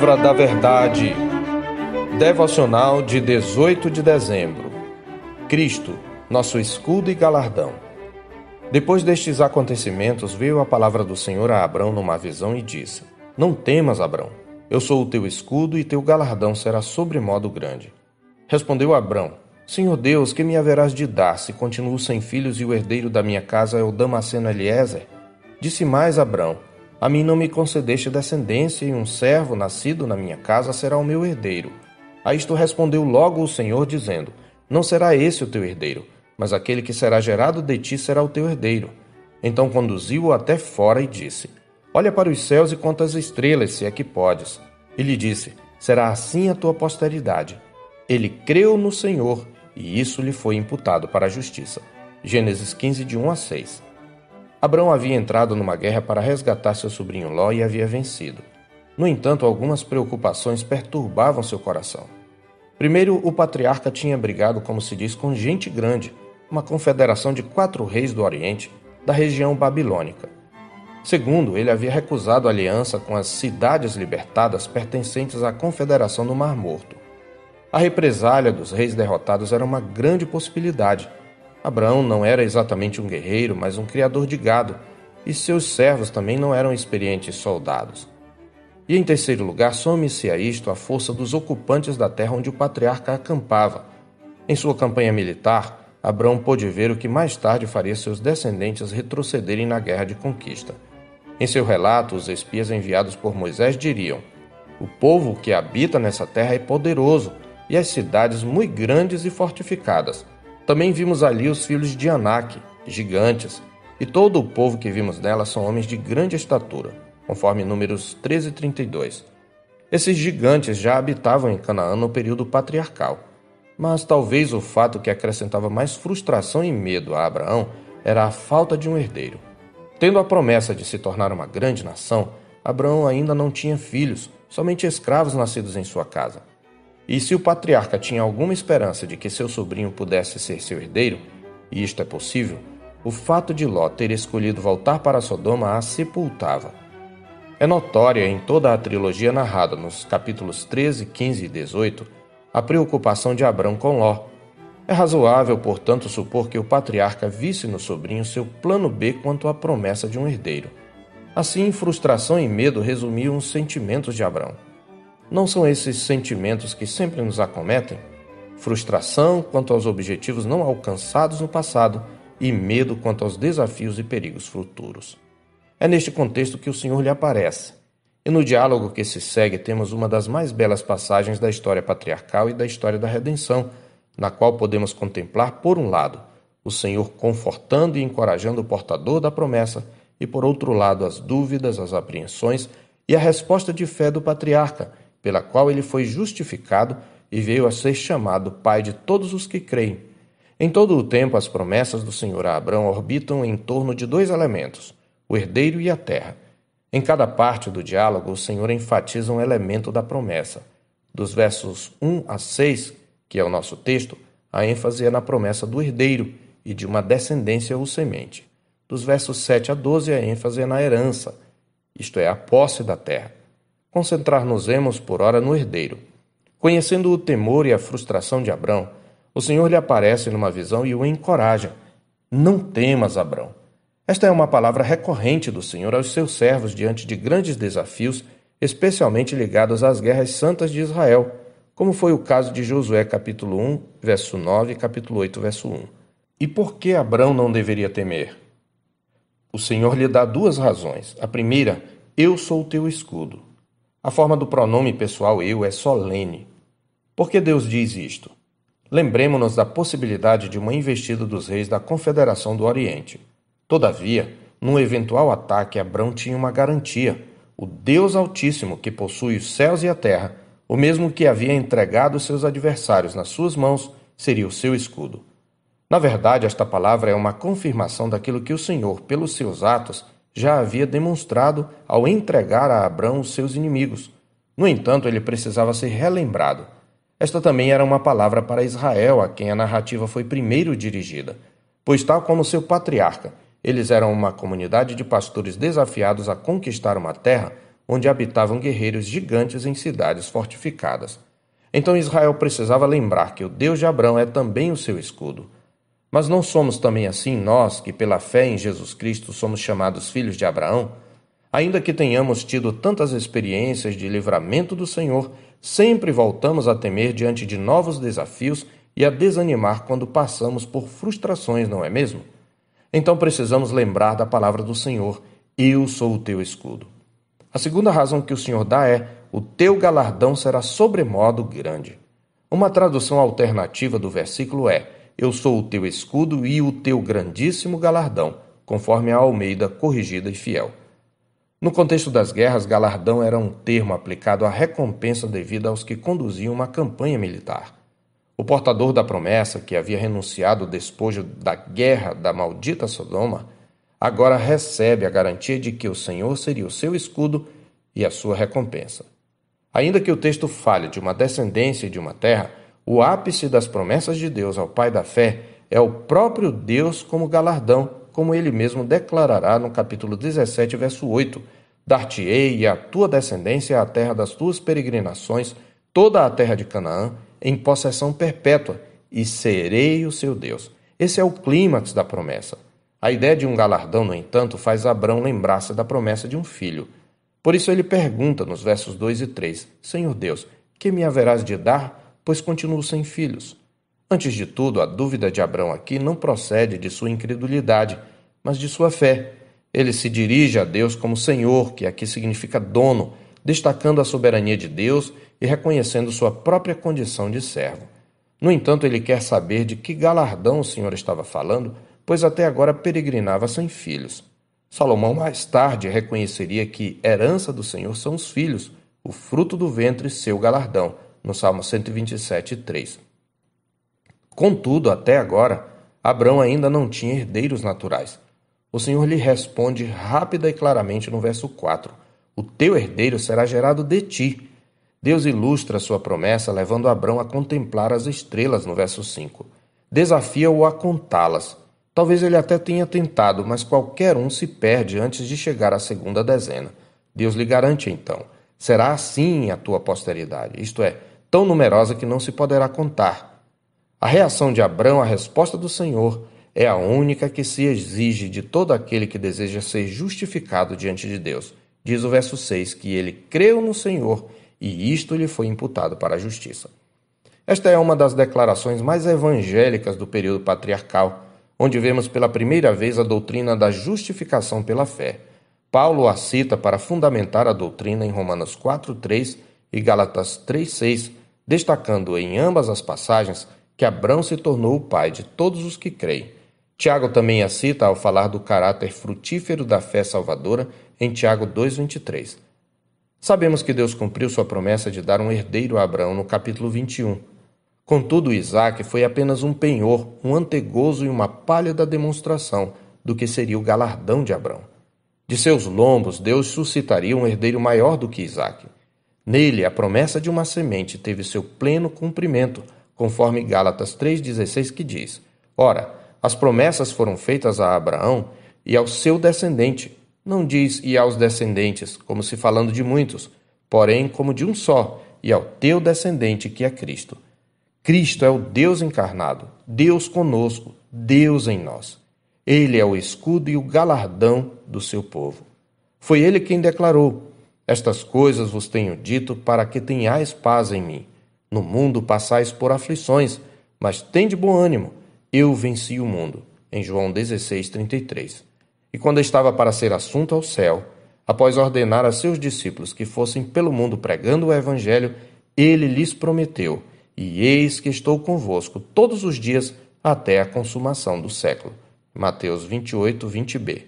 Palavra da Verdade. Devocional de 18 de dezembro. Cristo, nosso escudo e galardão. Depois destes acontecimentos, veio a palavra do Senhor a Abrão numa visão e disse: Não temas, Abrão. Eu sou o teu escudo e teu galardão será sobremodo grande. Respondeu Abrão: Senhor Deus, que me haverás de dar se continuo sem filhos e o herdeiro da minha casa é o Damasceno Eliezer? Disse mais Abrão: A mim não me concedeste descendência, e um servo nascido na minha casa será o meu herdeiro. A isto respondeu logo o Senhor, dizendo: Não será esse o teu herdeiro, mas aquele que será gerado de ti será o teu herdeiro. Então conduziu-o até fora e disse: Olha para os céus e conta as estrelas, se é que podes. E lhe disse: Será assim a tua posteridade. Ele creu no Senhor, e isso lhe foi imputado para a justiça. Gênesis 15, de 1 a 6. Abraão havia entrado numa guerra para resgatar seu sobrinho Ló e havia vencido. No entanto, algumas preocupações perturbavam seu coração. Primeiro, o patriarca tinha brigado, como se diz, com gente grande, uma confederação de quatro reis do Oriente, da região babilônica. Segundo, ele havia recusado aliança com as cidades libertadas pertencentes à confederação do Mar Morto. A represália dos reis derrotados era uma grande possibilidade, Abraão não era exatamente um guerreiro, mas um criador de gado, e seus servos também não eram experientes soldados. E em terceiro lugar, some-se a isto a força dos ocupantes da terra onde o patriarca acampava. Em sua campanha militar, Abraão pôde ver o que mais tarde faria seus descendentes retrocederem na guerra de conquista. Em seu relato, os espias enviados por Moisés diriam: O povo que habita nessa terra é poderoso, e as cidades muito grandes e fortificadas. Também vimos ali os filhos de Anak, gigantes, e todo o povo que vimos nela são homens de grande estatura, conforme Números 13 e 32. Esses gigantes já habitavam em Canaã no período patriarcal, mas talvez o fato que acrescentava mais frustração e medo a Abraão era a falta de um herdeiro. Tendo a promessa de se tornar uma grande nação, Abraão ainda não tinha filhos, somente escravos nascidos em sua casa. E se o patriarca tinha alguma esperança de que seu sobrinho pudesse ser seu herdeiro, e isto é possível, o fato de Ló ter escolhido voltar para Sodoma a sepultava. É notória em toda a trilogia narrada nos capítulos 13, 15 e 18 a preocupação de Abrão com Ló. É razoável, portanto, supor que o patriarca visse no sobrinho seu plano B quanto à promessa de um herdeiro. Assim, frustração e medo resumiam os sentimentos de Abrão. Não são esses sentimentos que sempre nos acometem? Frustração quanto aos objetivos não alcançados no passado e medo quanto aos desafios e perigos futuros. É neste contexto que o Senhor lhe aparece. E no diálogo que se segue temos uma das mais belas passagens da história patriarcal e da história da redenção, na qual podemos contemplar, por um lado, o Senhor confortando e encorajando o portador da promessa, e por outro lado, as dúvidas, as apreensões e a resposta de fé do patriarca, pela qual ele foi justificado e veio a ser chamado Pai de todos os que creem. Em todo o tempo, as promessas do Senhor a Abraão orbitam em torno de dois elementos, o herdeiro e a terra. Em cada parte do diálogo, o Senhor enfatiza um elemento da promessa. Dos versos 1 a 6, que é o nosso texto, a ênfase é na promessa do herdeiro e de uma descendência ou semente. Dos versos 7 a 12, a ênfase é na herança, isto é, a posse da terra concentrar-nos-emos por ora no herdeiro. Conhecendo o temor e a frustração de Abrão, o Senhor lhe aparece numa visão e o encoraja. Não temas, Abrão. Esta é uma palavra recorrente do Senhor aos seus servos diante de grandes desafios, especialmente ligados às guerras santas de Israel, como foi o caso de Josué capítulo 1, verso 9 e capítulo 8, verso 1. E por que Abrão não deveria temer? O Senhor lhe dá duas razões. A primeira, eu sou o teu escudo. A forma do pronome pessoal eu é solene. Por que Deus diz isto? Lembremos-nos da possibilidade de uma investida dos reis da Confederação do Oriente. Todavia, num eventual ataque, Abrão tinha uma garantia: o Deus Altíssimo, que possui os céus e a terra, o mesmo que havia entregado seus adversários nas suas mãos, seria o seu escudo. Na verdade, esta palavra é uma confirmação daquilo que o Senhor, pelos seus atos, já havia demonstrado ao entregar a Abrão os seus inimigos. No entanto, ele precisava ser relembrado. Esta também era uma palavra para Israel, a quem a narrativa foi primeiro dirigida, pois, tal como seu patriarca, eles eram uma comunidade de pastores desafiados a conquistar uma terra onde habitavam guerreiros gigantes em cidades fortificadas. Então Israel precisava lembrar que o Deus de Abraão é também o seu escudo. Mas não somos também assim nós, que pela fé em Jesus Cristo somos chamados filhos de Abraão? Ainda que tenhamos tido tantas experiências de livramento do Senhor, sempre voltamos a temer diante de novos desafios e a desanimar quando passamos por frustrações, não é mesmo? Então precisamos lembrar da palavra do Senhor: Eu sou o teu escudo. A segunda razão que o Senhor dá é: O teu galardão será sobremodo grande. Uma tradução alternativa do versículo é: Eu sou o teu escudo e o teu grandíssimo galardão, conforme a Almeida corrigida e fiel. No contexto das guerras, galardão era um termo aplicado à recompensa devida aos que conduziam uma campanha militar. O portador da promessa, que havia renunciado ao despojo da guerra da maldita Sodoma, agora recebe a garantia de que o Senhor seria o seu escudo e a sua recompensa. Ainda que o texto fale de uma descendência e de uma terra, o ápice das promessas de Deus ao pai da fé é o próprio Deus como galardão como ele mesmo declarará no capítulo 17, verso 8: Dar-te-ei e a tua descendência a terra das tuas peregrinações, toda a terra de Canaã, em possessão perpétua, e serei o seu Deus. Esse é o clímax da promessa. A ideia de um galardão, no entanto, faz Abraão lembrar-se da promessa de um filho. Por isso ele pergunta nos versos 2 e 3: Senhor Deus, que me haverás de dar, pois continuo sem filhos? Antes de tudo, a dúvida de Abraão aqui não procede de sua incredulidade, mas de sua fé. Ele se dirige a Deus como Senhor, que aqui significa dono, destacando a soberania de Deus e reconhecendo sua própria condição de servo. No entanto, ele quer saber de que galardão o Senhor estava falando, pois até agora peregrinava sem filhos. Salomão mais tarde reconheceria que herança do Senhor são os filhos, o fruto do ventre seu galardão, no Salmo 127, 3. Contudo, até agora, Abraão ainda não tinha herdeiros naturais. O Senhor lhe responde rápida e claramente no verso 4: O teu herdeiro será gerado de ti. Deus ilustra sua promessa levando Abraão a contemplar as estrelas no verso 5. Desafia-o a contá-las. Talvez ele até tenha tentado, mas qualquer um se perde antes de chegar à segunda dezena. Deus lhe garante então: será assim a tua posteridade, isto é, tão numerosa que não se poderá contar. A reação de Abraão à resposta do Senhor é a única que se exige de todo aquele que deseja ser justificado diante de Deus. Diz o verso 6 que ele creu no Senhor e isto lhe foi imputado para a justiça. Esta é uma das declarações mais evangélicas do período patriarcal, onde vemos pela primeira vez a doutrina da justificação pela fé. Paulo a cita para fundamentar a doutrina em Romanos 4:3 e Gálatas 3:6, destacando em ambas as passagens que Abrão se tornou o pai de todos os que creem. Tiago também a cita ao falar do caráter frutífero da fé salvadora em Tiago 2,23. Sabemos que Deus cumpriu sua promessa de dar um herdeiro a Abraão no capítulo 21. Contudo, Isaac foi apenas um penhor, um antegozo e uma pálida demonstração do que seria o galardão de Abraão. De seus lombos, Deus suscitaria um herdeiro maior do que Isaac. Nele, a promessa de uma semente teve seu pleno cumprimento conforme Gálatas 3,16 que diz: Ora, as promessas foram feitas a Abraão e ao seu descendente. Não diz e aos descendentes, como se falando de muitos, porém como de um só, e ao teu descendente que é Cristo. Cristo é o Deus encarnado, Deus conosco, Deus em nós. Ele é o escudo e o galardão do seu povo. Foi ele quem declarou: Estas coisas vos tenho dito para que tenhais paz em mim. No mundo passais por aflições, mas tende bom ânimo, eu venci o mundo. Em João 16:33. E quando estava para ser assunto ao céu, após ordenar a seus discípulos que fossem pelo mundo pregando o evangelho, ele lhes prometeu: E eis que estou convosco todos os dias até a consumação do século. Mateus 28, 20b.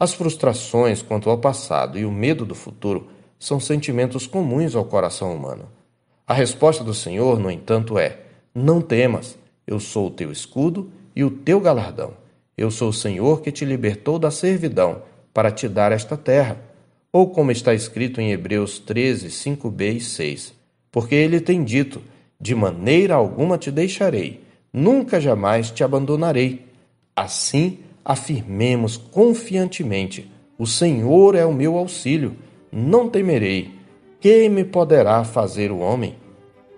As frustrações quanto ao passado e o medo do futuro são sentimentos comuns ao coração humano. A resposta do Senhor, no entanto, é: Não temas, eu sou o teu escudo e o teu galardão. Eu sou o Senhor que te libertou da servidão para te dar esta terra. Ou como está escrito em Hebreus 13, 5b e 6. Porque ele tem dito: De maneira alguma te deixarei, nunca jamais te abandonarei. Assim, afirmemos confiantemente: O Senhor é o meu auxílio. não temerei. Que me poderá fazer o homem?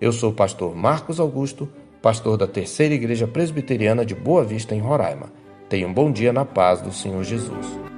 Eu sou o pastor Marcos Augusto, pastor da Terceira Igreja Presbiteriana de Boa Vista, em Roraima. Tenha um bom dia na paz do Senhor Jesus.